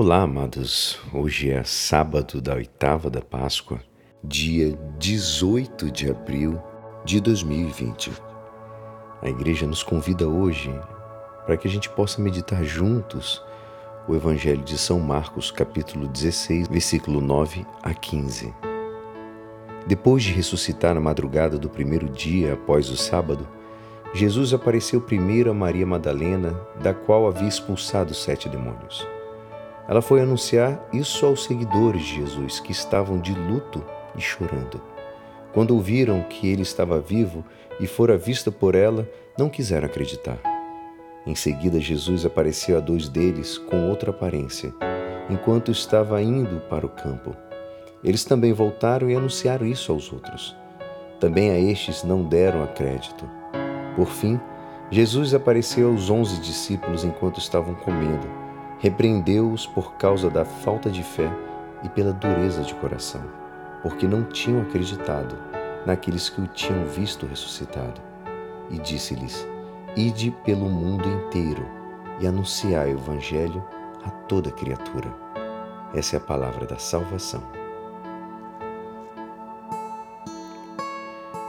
Olá, amados. Hoje é sábado da oitava da Páscoa, dia 18 de abril de 2020. A igreja nos convida hoje para que a gente possa meditar juntos o Evangelho de São Marcos, capítulo 16, versículo 9 a 15. Depois de ressuscitar na madrugada do primeiro dia após o sábado, Jesus apareceu primeiro a Maria Madalena, da qual havia expulsado sete demônios. Ela foi anunciar isso aos seguidores de Jesus, que estavam de luto e chorando. Quando ouviram que ele estava vivo e fora vista por ela, não quiseram acreditar. Em seguida, Jesus apareceu a dois deles com outra aparência, enquanto estava indo para o campo. Eles também voltaram e anunciaram isso aos outros. Também a estes não deram crédito. Por fim, Jesus apareceu aos onze discípulos enquanto estavam comendo repreendeu-os por causa da falta de fé e pela dureza de coração, porque não tinham acreditado naqueles que o tinham visto ressuscitado. E disse-lhes: Ide pelo mundo inteiro e anunciai o Evangelho a toda criatura. Essa é a palavra da salvação.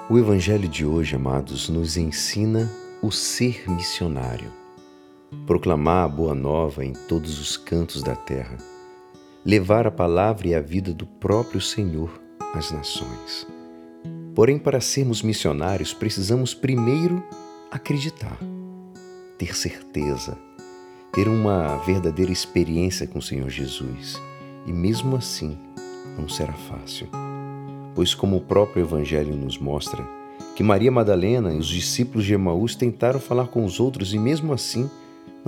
O Evangelho de hoje, amados, nos ensina o ser missionário proclamar a boa nova em todos os cantos da terra, levar a palavra e a vida do próprio Senhor às nações. Porém, para sermos missionários, precisamos primeiro acreditar, ter certeza, ter uma verdadeira experiência com o Senhor Jesus. E mesmo assim, não será fácil. Pois, como o próprio Evangelho nos mostra, que Maria Madalena e os discípulos de Emaús tentaram falar com os outros e mesmo assim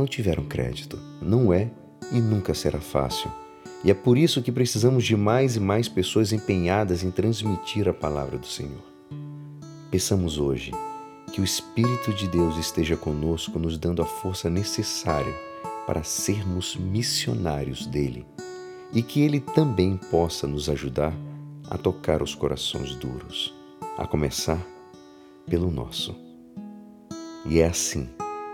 não tiveram crédito. Não é e nunca será fácil. E é por isso que precisamos de mais e mais pessoas empenhadas em transmitir a palavra do Senhor. Peçamos hoje que o Espírito de Deus esteja conosco, nos dando a força necessária para sermos missionários dele e que ele também possa nos ajudar a tocar os corações duros, a começar pelo nosso. E é assim